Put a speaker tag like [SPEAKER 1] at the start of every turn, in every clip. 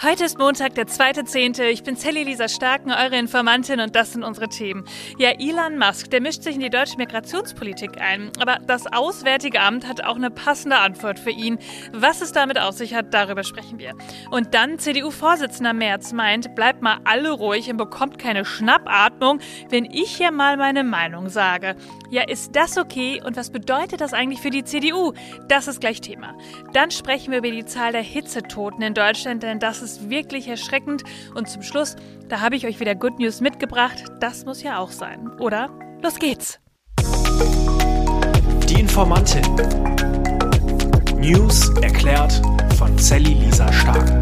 [SPEAKER 1] Heute ist Montag, der 2.10. Ich bin Sally Lisa Starken, eure Informantin und das sind unsere Themen. Ja, Elon Musk, der mischt sich in die deutsche Migrationspolitik ein. Aber das Auswärtige Amt hat auch eine passende Antwort für ihn. Was es damit auf sich hat, darüber sprechen wir. Und dann CDU-Vorsitzender Merz meint, bleibt mal alle ruhig und bekommt keine Schnappatmung, wenn ich hier mal meine Meinung sage. Ja, ist das okay und was bedeutet das eigentlich für die CDU? Das ist gleich Thema. Dann sprechen wir über die Zahl der Hitzetoten in Deutschland, denn das ist ist wirklich erschreckend. Und zum Schluss, da habe ich euch wieder Good News mitgebracht. Das muss ja auch sein, oder? Los geht's!
[SPEAKER 2] Die Informantin. News erklärt von Sally Lisa Stark.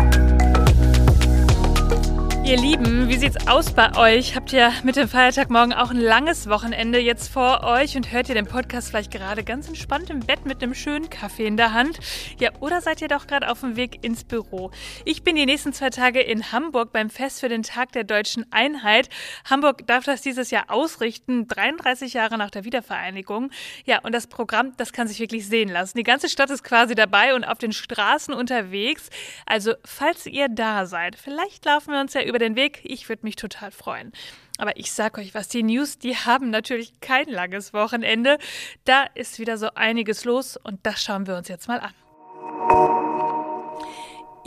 [SPEAKER 1] Ihr Lieben, wie sieht's aus bei euch? Habt ihr mit dem Feiertagmorgen auch ein langes Wochenende jetzt vor euch und hört ihr den Podcast vielleicht gerade ganz entspannt im Bett mit einem schönen Kaffee in der Hand? Ja, oder seid ihr doch gerade auf dem Weg ins Büro? Ich bin die nächsten zwei Tage in Hamburg beim Fest für den Tag der deutschen Einheit. Hamburg darf das dieses Jahr ausrichten, 33 Jahre nach der Wiedervereinigung. Ja, und das Programm, das kann sich wirklich sehen lassen. Die ganze Stadt ist quasi dabei und auf den Straßen unterwegs. Also, falls ihr da seid, vielleicht laufen wir uns ja über über den Weg. Ich würde mich total freuen. Aber ich sag euch was, die News, die haben natürlich kein langes Wochenende. Da ist wieder so einiges los und das schauen wir uns jetzt mal an.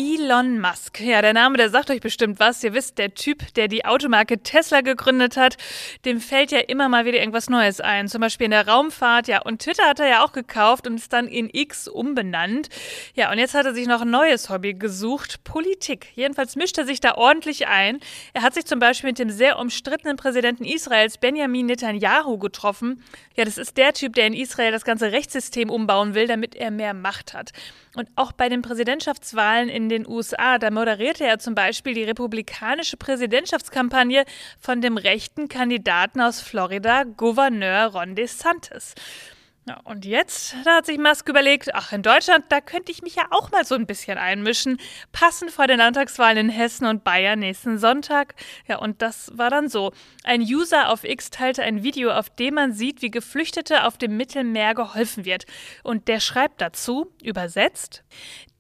[SPEAKER 1] Elon Musk. Ja, der Name, der sagt euch bestimmt was. Ihr wisst, der Typ, der die Automarke Tesla gegründet hat, dem fällt ja immer mal wieder irgendwas Neues ein. Zum Beispiel in der Raumfahrt, ja. Und Twitter hat er ja auch gekauft und ist dann in X umbenannt. Ja, und jetzt hat er sich noch ein neues Hobby gesucht. Politik. Jedenfalls mischt er sich da ordentlich ein. Er hat sich zum Beispiel mit dem sehr umstrittenen Präsidenten Israels, Benjamin Netanyahu, getroffen. Ja, das ist der Typ, der in Israel das ganze Rechtssystem umbauen will, damit er mehr Macht hat. Und auch bei den Präsidentschaftswahlen in den USA, da moderierte er zum Beispiel die republikanische Präsidentschaftskampagne von dem rechten Kandidaten aus Florida, Gouverneur Ron DeSantis. Ja, und jetzt, da hat sich Musk überlegt, ach, in Deutschland, da könnte ich mich ja auch mal so ein bisschen einmischen, passend vor den Landtagswahlen in Hessen und Bayern nächsten Sonntag. Ja, und das war dann so. Ein User auf X teilte ein Video, auf dem man sieht, wie Geflüchtete auf dem Mittelmeer geholfen wird. Und der schreibt dazu, übersetzt,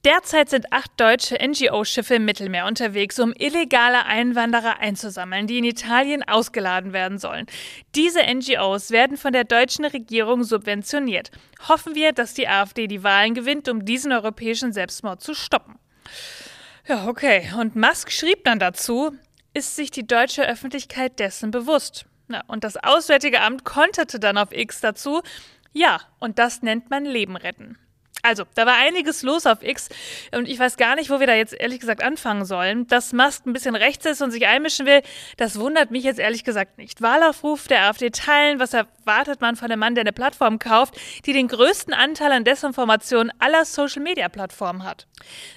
[SPEAKER 1] Derzeit sind acht deutsche NGO-Schiffe im Mittelmeer unterwegs, um illegale Einwanderer einzusammeln, die in Italien ausgeladen werden sollen. Diese NGOs werden von der deutschen Regierung subventioniert. Hoffen wir, dass die AfD die Wahlen gewinnt, um diesen europäischen Selbstmord zu stoppen. Ja, okay. Und Musk schrieb dann dazu, ist sich die deutsche Öffentlichkeit dessen bewusst. Ja, und das Auswärtige Amt konterte dann auf X dazu, ja, und das nennt man Leben retten. Also, da war einiges los auf X und ich weiß gar nicht, wo wir da jetzt ehrlich gesagt anfangen sollen. Dass Musk ein bisschen rechts ist und sich einmischen will, das wundert mich jetzt ehrlich gesagt nicht. Wahlaufruf der AfD teilen, was erwartet man von einem Mann, der eine Plattform kauft, die den größten Anteil an Desinformation aller Social-Media-Plattformen hat.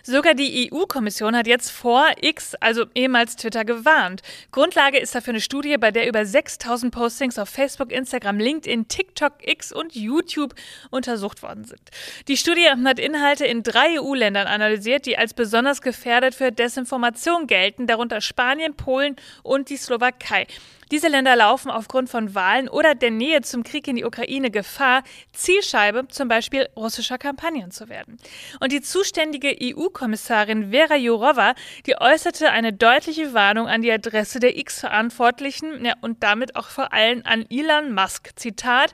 [SPEAKER 1] Sogar die EU-Kommission hat jetzt vor X, also ehemals Twitter, gewarnt. Grundlage ist dafür eine Studie, bei der über 6000 Postings auf Facebook, Instagram, LinkedIn, TikTok, X und YouTube untersucht worden sind. Die Studie Studie hat Inhalte in drei EU-Ländern analysiert, die als besonders gefährdet für Desinformation gelten, darunter Spanien, Polen und die Slowakei. Diese Länder laufen aufgrund von Wahlen oder der Nähe zum Krieg in die Ukraine Gefahr, Zielscheibe zum Beispiel russischer Kampagnen zu werden. Und die zuständige EU-Kommissarin Vera Jourova, die äußerte eine deutliche Warnung an die Adresse der X-Verantwortlichen ja, und damit auch vor allem an Elon Musk. Zitat,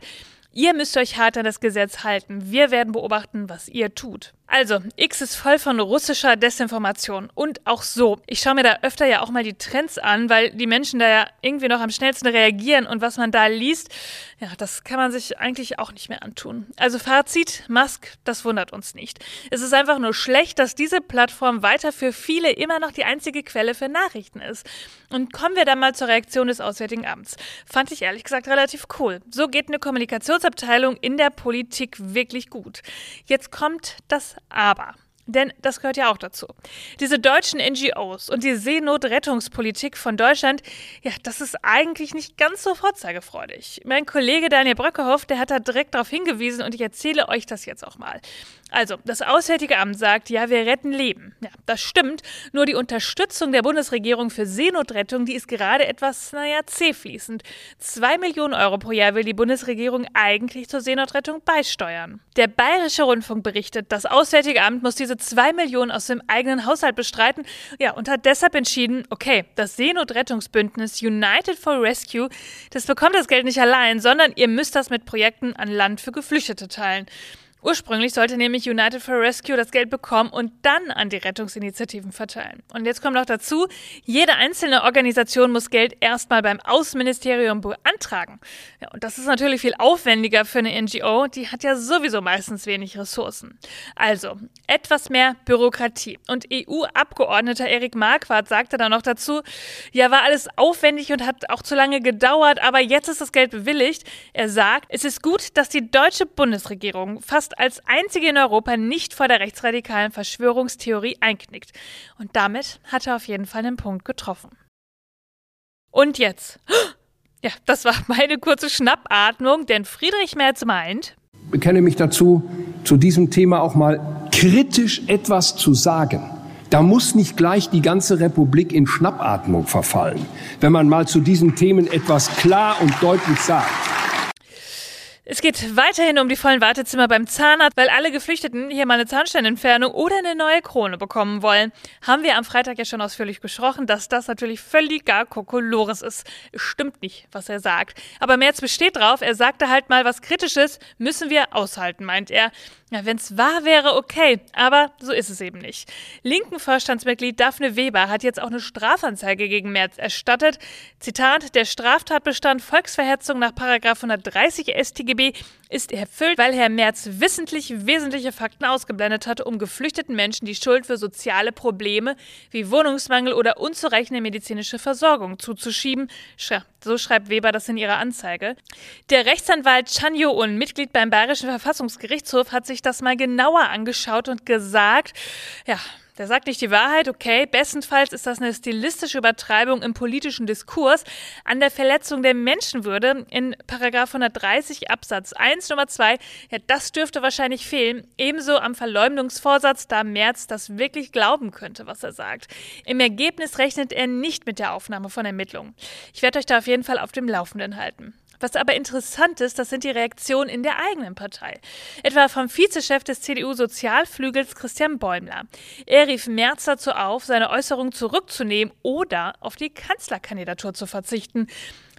[SPEAKER 1] Ihr müsst euch hart an das Gesetz halten. Wir werden beobachten, was ihr tut. Also, X ist voll von russischer Desinformation. Und auch so. Ich schaue mir da öfter ja auch mal die Trends an, weil die Menschen da ja irgendwie noch am schnellsten reagieren. Und was man da liest, ja, das kann man sich eigentlich auch nicht mehr antun. Also Fazit, Musk, das wundert uns nicht. Es ist einfach nur schlecht, dass diese Plattform weiter für viele immer noch die einzige Quelle für Nachrichten ist. Und kommen wir dann mal zur Reaktion des Auswärtigen Amts. Fand ich ehrlich gesagt relativ cool. So geht eine Kommunikationsabteilung in der Politik wirklich gut. Jetzt kommt das aber. Denn das gehört ja auch dazu. Diese deutschen NGOs und die Seenotrettungspolitik von Deutschland, ja, das ist eigentlich nicht ganz so vorzeigefreudig. Mein Kollege Daniel Bröckehoff, der hat da direkt darauf hingewiesen und ich erzähle euch das jetzt auch mal. Also, das Auswärtige Amt sagt, ja, wir retten Leben. Ja, das stimmt. Nur die Unterstützung der Bundesregierung für Seenotrettung, die ist gerade etwas, naja, zähfließend. Zwei Millionen Euro pro Jahr will die Bundesregierung eigentlich zur Seenotrettung beisteuern. Der Bayerische Rundfunk berichtet, das Auswärtige Amt muss diese zwei Millionen aus dem eigenen Haushalt bestreiten. Ja, und hat deshalb entschieden, okay, das Seenotrettungsbündnis United for Rescue, das bekommt das Geld nicht allein, sondern ihr müsst das mit Projekten an Land für Geflüchtete teilen. Ursprünglich sollte nämlich United for Rescue das Geld bekommen und dann an die Rettungsinitiativen verteilen. Und jetzt kommt noch dazu, jede einzelne Organisation muss Geld erstmal beim Außenministerium beantragen. Ja, und das ist natürlich viel aufwendiger für eine NGO, die hat ja sowieso meistens wenig Ressourcen. Also, etwas mehr Bürokratie. Und EU-Abgeordneter Erik Marquardt sagte dann noch dazu, ja, war alles aufwendig und hat auch zu lange gedauert, aber jetzt ist das Geld bewilligt. Er sagt, es ist gut, dass die deutsche Bundesregierung fast fast als einzige in Europa nicht vor der rechtsradikalen Verschwörungstheorie einknickt. Und damit hat er auf jeden Fall einen Punkt getroffen. Und jetzt. Ja, das war meine kurze Schnappatmung, denn Friedrich Merz meint.
[SPEAKER 3] Ich bekenne mich dazu, zu diesem Thema auch mal kritisch etwas zu sagen. Da muss nicht gleich die ganze Republik in Schnappatmung verfallen, wenn man mal zu diesen Themen etwas klar und deutlich sagt.
[SPEAKER 1] Es geht weiterhin um die vollen Wartezimmer beim Zahnarzt, weil alle Geflüchteten hier mal eine Zahnsteinentfernung oder eine neue Krone bekommen wollen. Haben wir am Freitag ja schon ausführlich besprochen, dass das natürlich völlig gar Kokolores ist. Stimmt nicht, was er sagt. Aber Merz besteht drauf, er sagte halt mal was Kritisches, müssen wir aushalten, meint er. Ja, wenn es wahr wäre, okay, aber so ist es eben nicht. Linken Vorstandsmitglied Daphne Weber hat jetzt auch eine Strafanzeige gegen Merz erstattet. Zitat: Der Straftatbestand Volksverhetzung nach 130 StGB ist erfüllt, weil Herr Merz wissentlich wesentliche Fakten ausgeblendet hatte, um geflüchteten Menschen die Schuld für soziale Probleme wie Wohnungsmangel oder unzureichende medizinische Versorgung zuzuschieben. So schreibt Weber das in ihrer Anzeige. Der Rechtsanwalt Chan Yo-un, Mitglied beim Bayerischen Verfassungsgerichtshof, hat sich das mal genauer angeschaut und gesagt, ja, der sagt nicht die Wahrheit, okay. Bestenfalls ist das eine stilistische Übertreibung im politischen Diskurs an der Verletzung der Menschenwürde in Paragraph 130 Absatz 1 Nummer 2. Ja, das dürfte wahrscheinlich fehlen. Ebenso am Verleumdungsvorsatz, da Merz das wirklich glauben könnte, was er sagt. Im Ergebnis rechnet er nicht mit der Aufnahme von Ermittlungen. Ich werde euch da auf jeden Fall auf dem Laufenden halten. Was aber interessant ist, das sind die Reaktionen in der eigenen Partei. Etwa vom Vizechef des CDU-Sozialflügels Christian Bäumler. Er rief Merz dazu auf, seine Äußerung zurückzunehmen oder auf die Kanzlerkandidatur zu verzichten.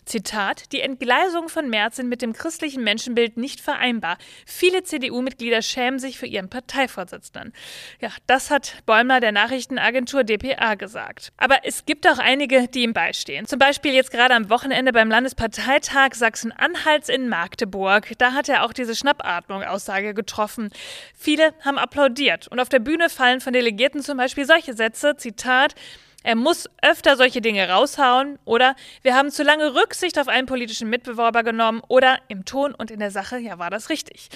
[SPEAKER 1] Zitat, die Entgleisungen von Merz sind mit dem christlichen Menschenbild nicht vereinbar. Viele CDU-Mitglieder schämen sich für ihren Parteivorsitzenden. Ja, das hat Bäumler der Nachrichtenagentur dpa gesagt. Aber es gibt auch einige, die ihm beistehen. Zum Beispiel jetzt gerade am Wochenende beim Landesparteitag Sachsen-Anhalts in Magdeburg. Da hat er auch diese Schnappatmung-Aussage getroffen. Viele haben applaudiert und auf der Bühne fallen von Delegierten zum Beispiel solche Sätze, Zitat, er muss öfter solche Dinge raushauen oder wir haben zu lange Rücksicht auf einen politischen Mitbewerber genommen oder im Ton und in der Sache, ja, war das richtig.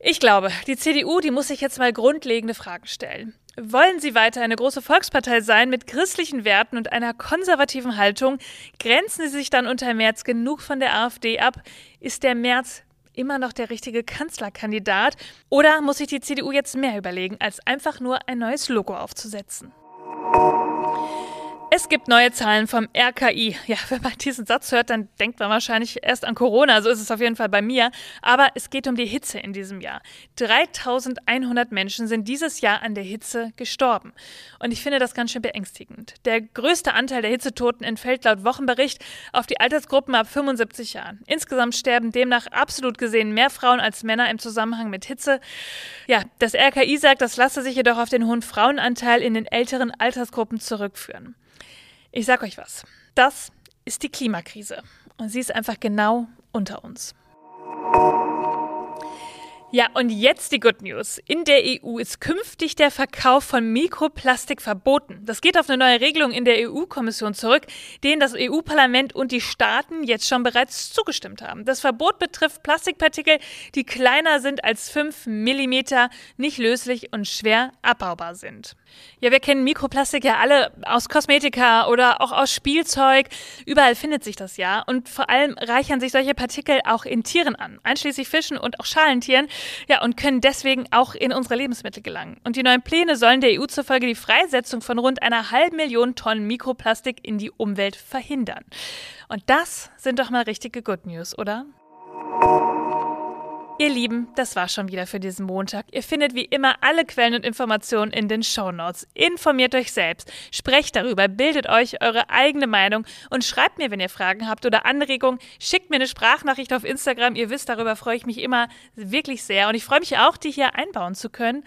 [SPEAKER 1] Ich glaube, die CDU, die muss sich jetzt mal grundlegende Fragen stellen. Wollen sie weiter eine große Volkspartei sein mit christlichen Werten und einer konservativen Haltung? Grenzen sie sich dann unter März genug von der AfD ab? Ist der März immer noch der richtige Kanzlerkandidat? Oder muss sich die CDU jetzt mehr überlegen, als einfach nur ein neues Logo aufzusetzen? Es gibt neue Zahlen vom RKI. Ja, wenn man diesen Satz hört, dann denkt man wahrscheinlich erst an Corona. So ist es auf jeden Fall bei mir. Aber es geht um die Hitze in diesem Jahr. 3100 Menschen sind dieses Jahr an der Hitze gestorben. Und ich finde das ganz schön beängstigend. Der größte Anteil der Hitzetoten entfällt laut Wochenbericht auf die Altersgruppen ab 75 Jahren. Insgesamt sterben demnach absolut gesehen mehr Frauen als Männer im Zusammenhang mit Hitze. Ja, das RKI sagt, das lasse sich jedoch auf den hohen Frauenanteil in den älteren Altersgruppen zurückführen. Ich sag euch was. Das ist die Klimakrise. Und sie ist einfach genau unter uns. Ja, und jetzt die Good News. In der EU ist künftig der Verkauf von Mikroplastik verboten. Das geht auf eine neue Regelung in der EU-Kommission zurück, denen das EU-Parlament und die Staaten jetzt schon bereits zugestimmt haben. Das Verbot betrifft Plastikpartikel, die kleiner sind als 5 mm, nicht löslich und schwer abbaubar sind. Ja, wir kennen Mikroplastik ja alle aus Kosmetika oder auch aus Spielzeug. Überall findet sich das ja. Und vor allem reichern sich solche Partikel auch in Tieren an, einschließlich Fischen und auch Schalentieren. Ja, und können deswegen auch in unsere Lebensmittel gelangen. Und die neuen Pläne sollen der EU zufolge die Freisetzung von rund einer halben Million Tonnen Mikroplastik in die Umwelt verhindern. Und das sind doch mal richtige Good News, oder? Ihr Lieben, das war schon wieder für diesen Montag. Ihr findet wie immer alle Quellen und Informationen in den Show Notes. Informiert euch selbst, sprecht darüber, bildet euch eure eigene Meinung und schreibt mir, wenn ihr Fragen habt oder Anregungen. Schickt mir eine Sprachnachricht auf Instagram. Ihr wisst, darüber freue ich mich immer wirklich sehr und ich freue mich auch, die hier einbauen zu können.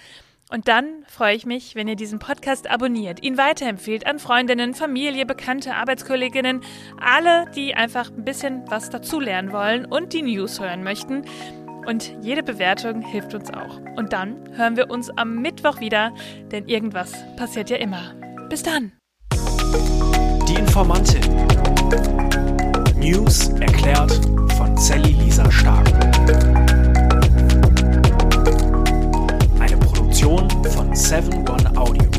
[SPEAKER 1] Und dann freue ich mich, wenn ihr diesen Podcast abonniert, ihn weiterempfehlt an Freundinnen, Familie, Bekannte, Arbeitskolleginnen, alle, die einfach ein bisschen was dazulernen wollen und die News hören möchten. Und jede Bewertung hilft uns auch. Und dann hören wir uns am Mittwoch wieder, denn irgendwas passiert ja immer. Bis dann.
[SPEAKER 2] Die Informantin. News erklärt von Sally Lisa Stark. Eine Produktion von 7 One Audio.